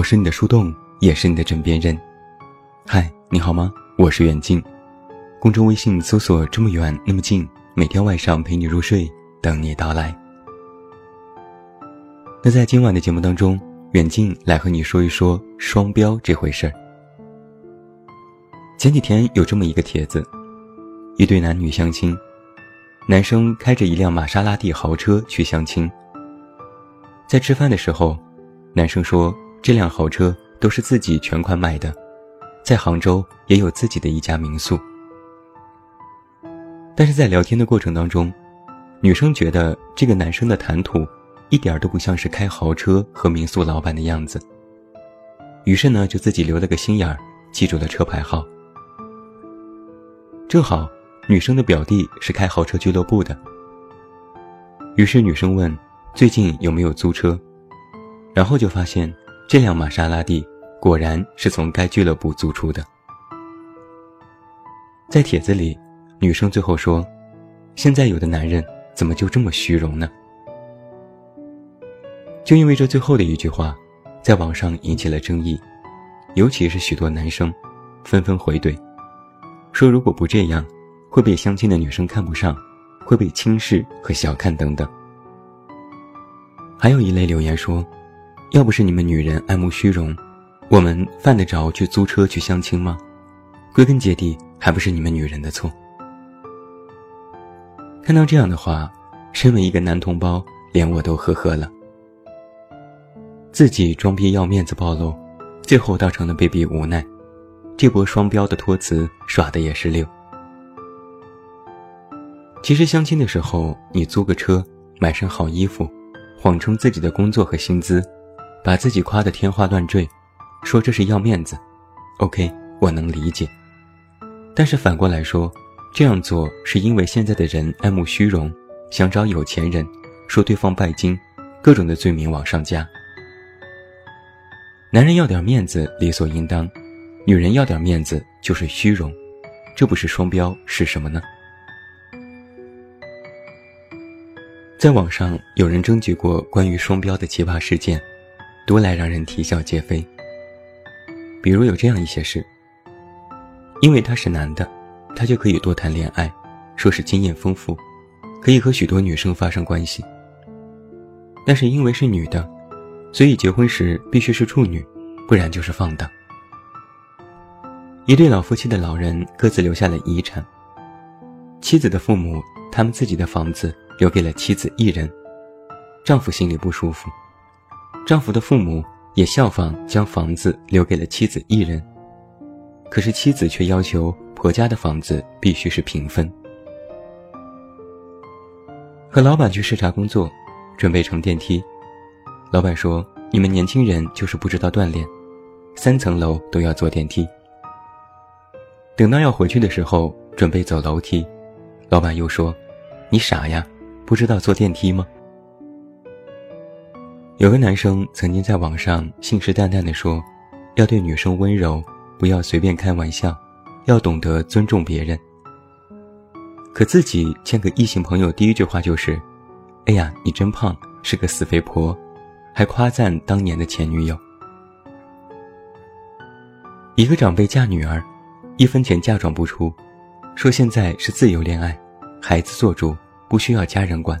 我是你的树洞，也是你的枕边人。嗨，你好吗？我是远近。公众微信搜索“这么远那么近”，每天晚上陪你入睡，等你到来。那在今晚的节目当中，远近来和你说一说双标这回事儿。前几天有这么一个帖子，一对男女相亲，男生开着一辆玛莎拉蒂豪车去相亲。在吃饭的时候，男生说这辆豪车都是自己全款买的，在杭州也有自己的一家民宿。但是在聊天的过程当中，女生觉得这个男生的谈吐一点都不像是开豪车和民宿老板的样子。于是呢，就自己留了个心眼儿，记住了车牌号。正好，女生的表弟是开豪车俱乐部的，于是女生问。最近有没有租车？然后就发现这辆玛莎拉蒂果然是从该俱乐部租出的。在帖子里，女生最后说：“现在有的男人怎么就这么虚荣呢？”就因为这最后的一句话，在网上引起了争议，尤其是许多男生纷纷回怼，说如果不这样，会被相亲的女生看不上，会被轻视和小看等等。还有一类留言说：“要不是你们女人爱慕虚荣，我们犯得着去租车去相亲吗？归根结底，还不是你们女人的错。”看到这样的话，身为一个男同胞，连我都呵呵了。自己装逼要面子暴露，最后倒成了被逼无奈，这波双标的托词耍的也是溜。其实相亲的时候，你租个车，买身好衣服。谎称自己的工作和薪资，把自己夸得天花乱坠，说这是要面子。OK，我能理解。但是反过来说，这样做是因为现在的人爱慕虚荣，想找有钱人，说对方拜金，各种的罪名往上加。男人要点面子理所应当，女人要点面子就是虚荣，这不是双标是什么呢？在网上有人征集过关于双标的奇葩事件，多来让人啼笑皆非。比如有这样一些事：因为他是男的，他就可以多谈恋爱，说是经验丰富，可以和许多女生发生关系。但是因为是女的，所以结婚时必须是处女，不然就是放荡。一对老夫妻的老人各自留下了遗产，妻子的父母他们自己的房子。留给了妻子一人，丈夫心里不舒服，丈夫的父母也效仿将房子留给了妻子一人，可是妻子却要求婆家的房子必须是平分。和老板去视察工作，准备乘电梯，老板说：“你们年轻人就是不知道锻炼，三层楼都要坐电梯。”等到要回去的时候，准备走楼梯，老板又说：“你傻呀！”不知道坐电梯吗？有个男生曾经在网上信誓旦旦地说，要对女生温柔，不要随便开玩笑，要懂得尊重别人。可自己见个异性朋友，第一句话就是：“哎呀，你真胖，是个死肥婆。”还夸赞当年的前女友。一个长辈嫁女儿，一分钱嫁妆不出，说现在是自由恋爱，孩子做主。不需要家人管。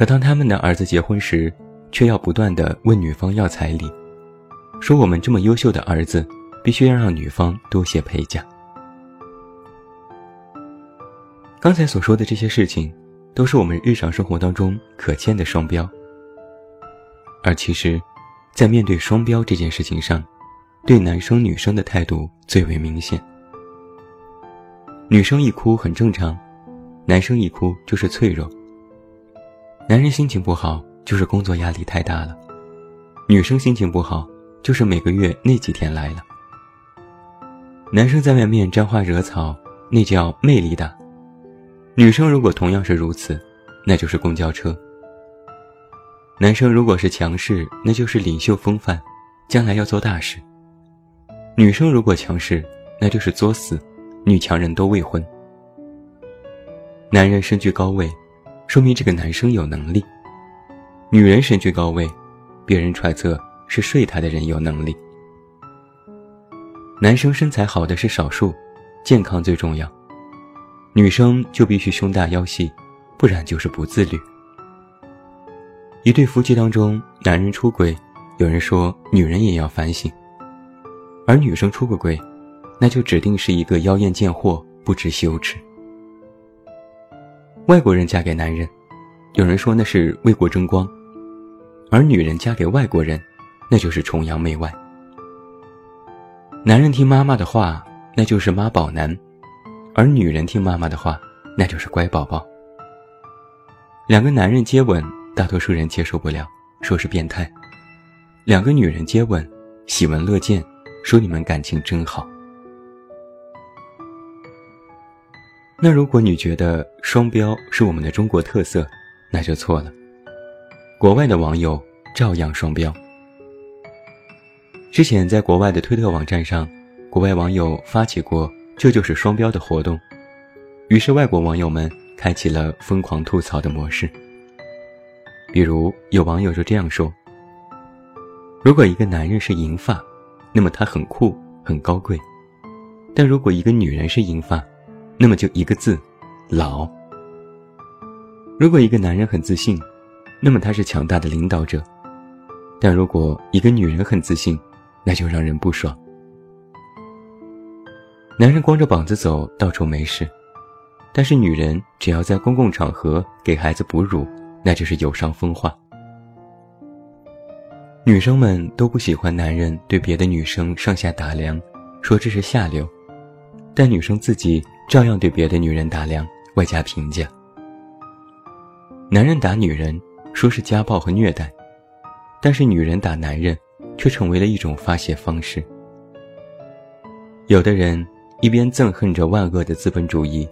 可当他们的儿子结婚时，却要不断的问女方要彩礼，说我们这么优秀的儿子，必须要让女方多些陪嫁。刚才所说的这些事情，都是我们日常生活当中可见的双标。而其实，在面对双标这件事情上，对男生女生的态度最为明显。女生一哭很正常。男生一哭就是脆弱，男人心情不好就是工作压力太大了，女生心情不好就是每个月那几天来了。男生在外面沾花惹草，那叫魅力大；女生如果同样是如此，那就是公交车。男生如果是强势，那就是领袖风范，将来要做大事；女生如果强势，那就是作死，女强人都未婚。男人身居高位，说明这个男生有能力；女人身居高位，别人揣测是睡他的人有能力。男生身材好的是少数，健康最重要。女生就必须胸大腰细，不然就是不自律。一对夫妻当中，男人出轨，有人说女人也要反省；而女生出个轨，那就指定是一个妖艳贱货，不知羞耻。外国人嫁给男人，有人说那是为国争光；而女人嫁给外国人，那就是崇洋媚外。男人听妈妈的话，那就是妈宝男；而女人听妈妈的话，那就是乖宝宝。两个男人接吻，大多数人接受不了，说是变态；两个女人接吻，喜闻乐见，说你们感情真好。那如果你觉得双标是我们的中国特色，那就错了。国外的网友照样双标。之前在国外的推特网站上，国外网友发起过“这就是双标”的活动，于是外国网友们开启了疯狂吐槽的模式。比如有网友就这样说：“如果一个男人是银发，那么他很酷很高贵；但如果一个女人是银发，那么就一个字，老。如果一个男人很自信，那么他是强大的领导者；但如果一个女人很自信，那就让人不爽。男人光着膀子走到处没事，但是女人只要在公共场合给孩子哺乳，那就是有伤风化。女生们都不喜欢男人对别的女生上下打量，说这是下流，但女生自己。照样对别的女人打量，外加评价。男人打女人，说是家暴和虐待，但是女人打男人，却成为了一种发泄方式。有的人一边憎恨着万恶的资本主义，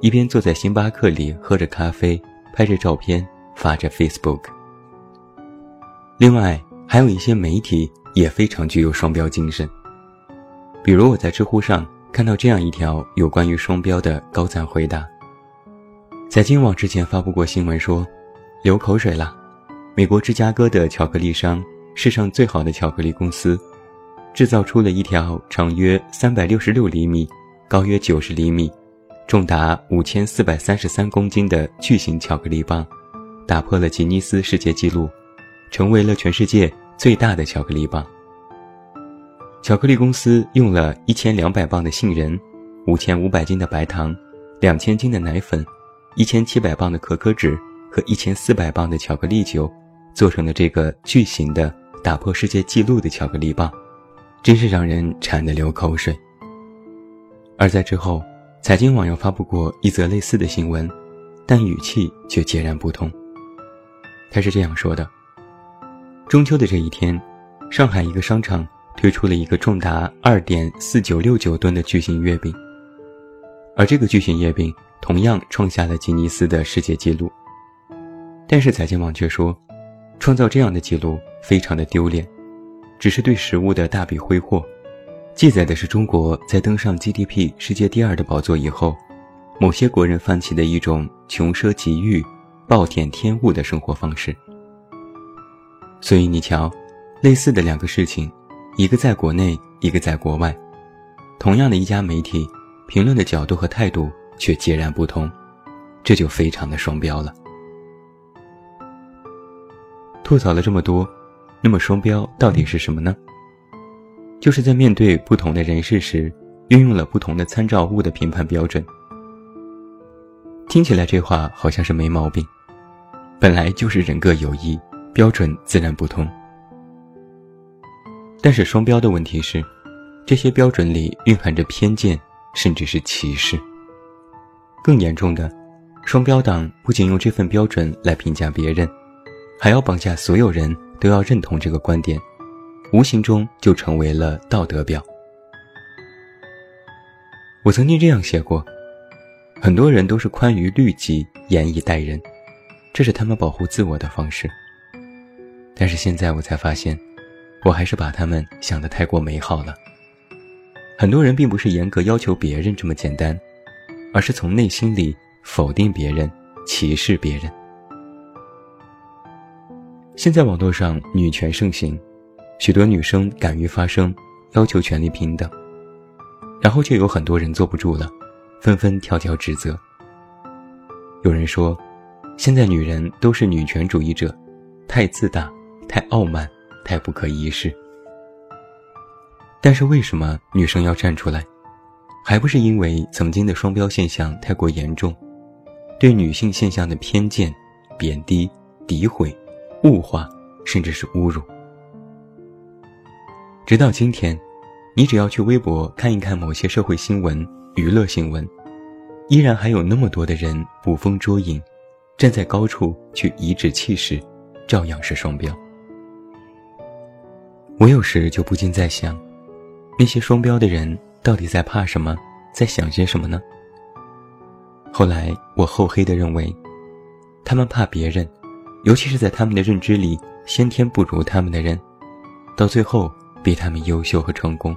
一边坐在星巴克里喝着咖啡，拍着照片发着 Facebook。另外，还有一些媒体也非常具有双标精神，比如我在知乎上。看到这样一条有关于双标的高赞回答。在今网之前发布过新闻说，流口水了。美国芝加哥的巧克力商，世上最好的巧克力公司，制造出了一条长约三百六十六厘米、高约九十厘米、重达五千四百三十三公斤的巨型巧克力棒，打破了吉尼斯世界纪录，成为了全世界最大的巧克力棒。巧克力公司用了一千两百磅的杏仁，五千五百斤的白糖，两千斤的奶粉，一千七百磅的可可脂和一千四百磅的巧克力酒，做成了这个巨型的打破世界纪录的巧克力棒，真是让人馋得流口水。而在之后，财经网又发布过一则类似的新闻，但语气却截然不同。他是这样说的：中秋的这一天，上海一个商场。推出了一个重达二点四九六九吨的巨型月饼，而这个巨型月饼同样创下了吉尼斯的世界纪录。但是财经网却说，创造这样的纪录非常的丢脸，只是对食物的大笔挥霍，记载的是中国在登上 GDP 世界第二的宝座以后，某些国人泛起的一种穷奢极欲、暴殄天物的生活方式。所以你瞧，类似的两个事情。一个在国内，一个在国外，同样的一家媒体，评论的角度和态度却截然不同，这就非常的双标了。吐槽了这么多，那么双标到底是什么呢？就是在面对不同的人事时，运用了不同的参照物的评判标准。听起来这话好像是没毛病，本来就是人各有异，标准自然不同。但是双标的问题是，这些标准里蕴含着偏见，甚至是歧视。更严重的，双标党不仅用这份标准来评价别人，还要绑架所有人都要认同这个观点，无形中就成为了道德标。我曾经这样写过：很多人都是宽于律己，严以待人，这是他们保护自我的方式。但是现在我才发现。我还是把他们想得太过美好了。很多人并不是严格要求别人这么简单，而是从内心里否定别人、歧视别人。现在网络上女权盛行，许多女生敢于发声，要求权利平等，然后就有很多人坐不住了，纷纷跳跳指责。有人说，现在女人都是女权主义者，太自大，太傲慢，太不可一世。但是为什么女生要站出来？还不是因为曾经的双标现象太过严重，对女性现象的偏见、贬低、诋毁、物化，甚至是侮辱。直到今天，你只要去微博看一看某些社会新闻、娱乐新闻，依然还有那么多的人捕风捉影，站在高处去颐指气使，照样是双标。我有时就不禁在想，那些双标的人。到底在怕什么，在想些什么呢？后来我厚黑的认为，他们怕别人，尤其是在他们的认知里，先天不如他们的人，到最后比他们优秀和成功。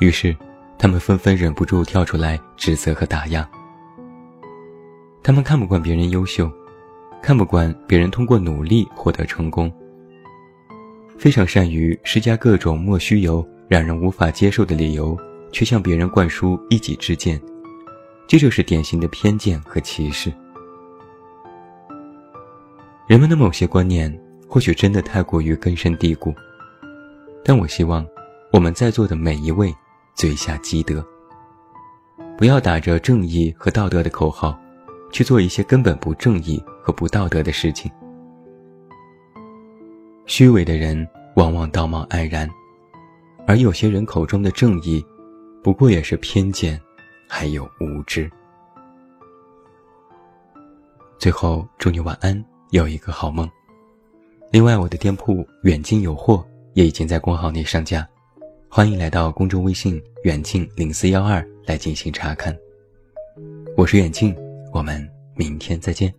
于是，他们纷纷忍不住跳出来指责和打压。他们看不惯别人优秀，看不惯别人通过努力获得成功，非常善于施加各种莫须有。让人无法接受的理由，却向别人灌输一己之见，这就是典型的偏见和歧视。人们的某些观念或许真的太过于根深蒂固，但我希望我们在座的每一位嘴下积德，不要打着正义和道德的口号，去做一些根本不正义和不道德的事情。虚伪的人往往道貌岸然。而有些人口中的正义，不过也是偏见，还有无知。最后，祝你晚安，有一个好梦。另外，我的店铺远近有货也已经在公号内上架，欢迎来到公众微信远近零四幺二来进行查看。我是远近，我们明天再见。